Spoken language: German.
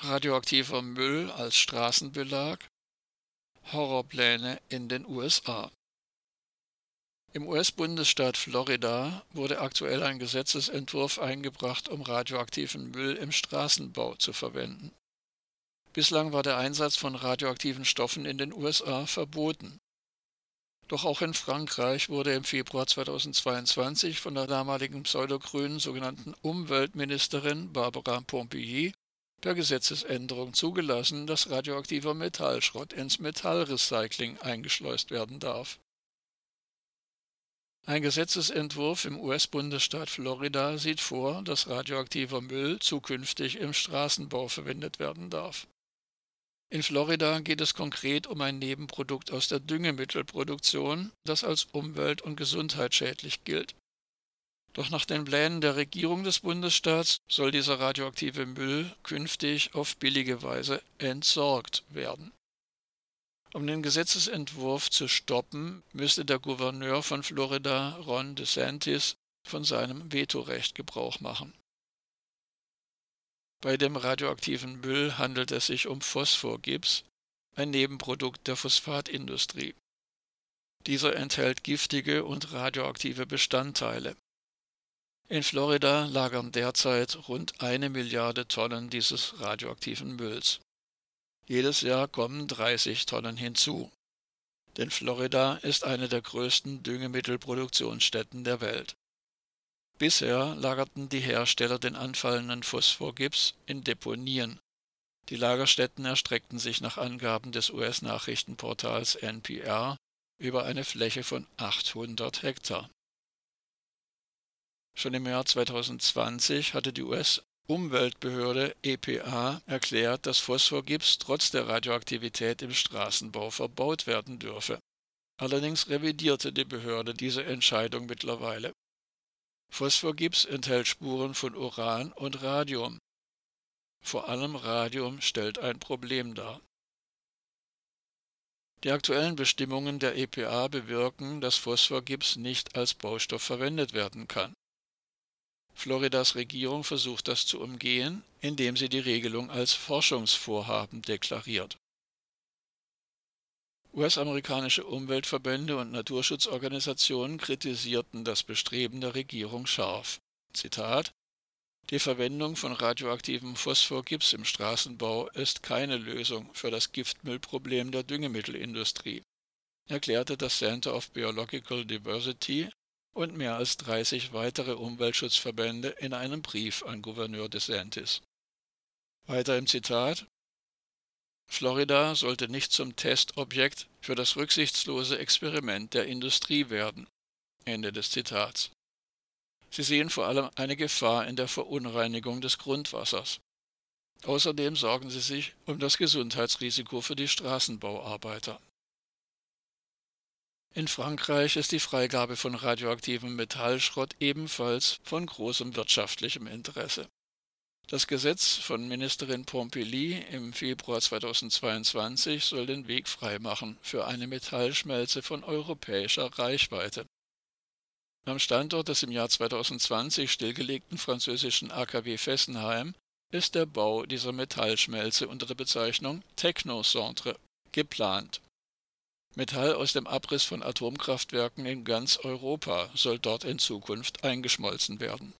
Radioaktiver Müll als Straßenbelag Horrorpläne in den USA Im US-Bundesstaat Florida wurde aktuell ein Gesetzesentwurf eingebracht, um radioaktiven Müll im Straßenbau zu verwenden. Bislang war der Einsatz von radioaktiven Stoffen in den USA verboten. Doch auch in Frankreich wurde im Februar 2022 von der damaligen pseudogrünen sogenannten Umweltministerin Barbara Pompili per Gesetzesänderung zugelassen, dass radioaktiver Metallschrott ins Metallrecycling eingeschleust werden darf. Ein Gesetzesentwurf im US-Bundesstaat Florida sieht vor, dass radioaktiver Müll zukünftig im Straßenbau verwendet werden darf. In Florida geht es konkret um ein Nebenprodukt aus der Düngemittelproduktion, das als umwelt- und gesundheitsschädlich gilt. Doch nach den Plänen der Regierung des Bundesstaats soll dieser radioaktive Müll künftig auf billige Weise entsorgt werden. Um den Gesetzesentwurf zu stoppen, müsste der Gouverneur von Florida, Ron DeSantis, von seinem Vetorecht Gebrauch machen. Bei dem radioaktiven Müll handelt es sich um Phosphorgips, ein Nebenprodukt der Phosphatindustrie. Dieser enthält giftige und radioaktive Bestandteile. In Florida lagern derzeit rund eine Milliarde Tonnen dieses radioaktiven Mülls. Jedes Jahr kommen 30 Tonnen hinzu. Denn Florida ist eine der größten Düngemittelproduktionsstätten der Welt. Bisher lagerten die Hersteller den anfallenden Phosphorgips in Deponien. Die Lagerstätten erstreckten sich nach Angaben des US-Nachrichtenportals NPR über eine Fläche von 800 Hektar. Schon im Jahr 2020 hatte die US-Umweltbehörde EPA erklärt, dass Phosphorgips trotz der Radioaktivität im Straßenbau verbaut werden dürfe. Allerdings revidierte die Behörde diese Entscheidung mittlerweile. Phosphorgips enthält Spuren von Uran und Radium. Vor allem Radium stellt ein Problem dar. Die aktuellen Bestimmungen der EPA bewirken, dass Phosphorgips nicht als Baustoff verwendet werden kann. Floridas Regierung versucht das zu umgehen, indem sie die Regelung als Forschungsvorhaben deklariert. US-amerikanische Umweltverbände und Naturschutzorganisationen kritisierten das Bestreben der Regierung scharf. Zitat Die Verwendung von radioaktivem Phosphorgips im Straßenbau ist keine Lösung für das Giftmüllproblem der Düngemittelindustrie, erklärte das Center of Biological Diversity und mehr als 30 weitere Umweltschutzverbände in einem Brief an Gouverneur DeSantis. Weiter im Zitat Florida sollte nicht zum Testobjekt für das rücksichtslose Experiment der Industrie werden. Ende des Zitats. Sie sehen vor allem eine Gefahr in der Verunreinigung des Grundwassers. Außerdem sorgen sie sich um das Gesundheitsrisiko für die Straßenbauarbeiter. In Frankreich ist die Freigabe von radioaktivem Metallschrott ebenfalls von großem wirtschaftlichem Interesse. Das Gesetz von Ministerin Pompili im Februar 2022 soll den Weg freimachen für eine Metallschmelze von europäischer Reichweite. Am Standort des im Jahr 2020 stillgelegten französischen AKW Fessenheim ist der Bau dieser Metallschmelze unter der Bezeichnung Technocentre geplant. Metall aus dem Abriss von Atomkraftwerken in ganz Europa soll dort in Zukunft eingeschmolzen werden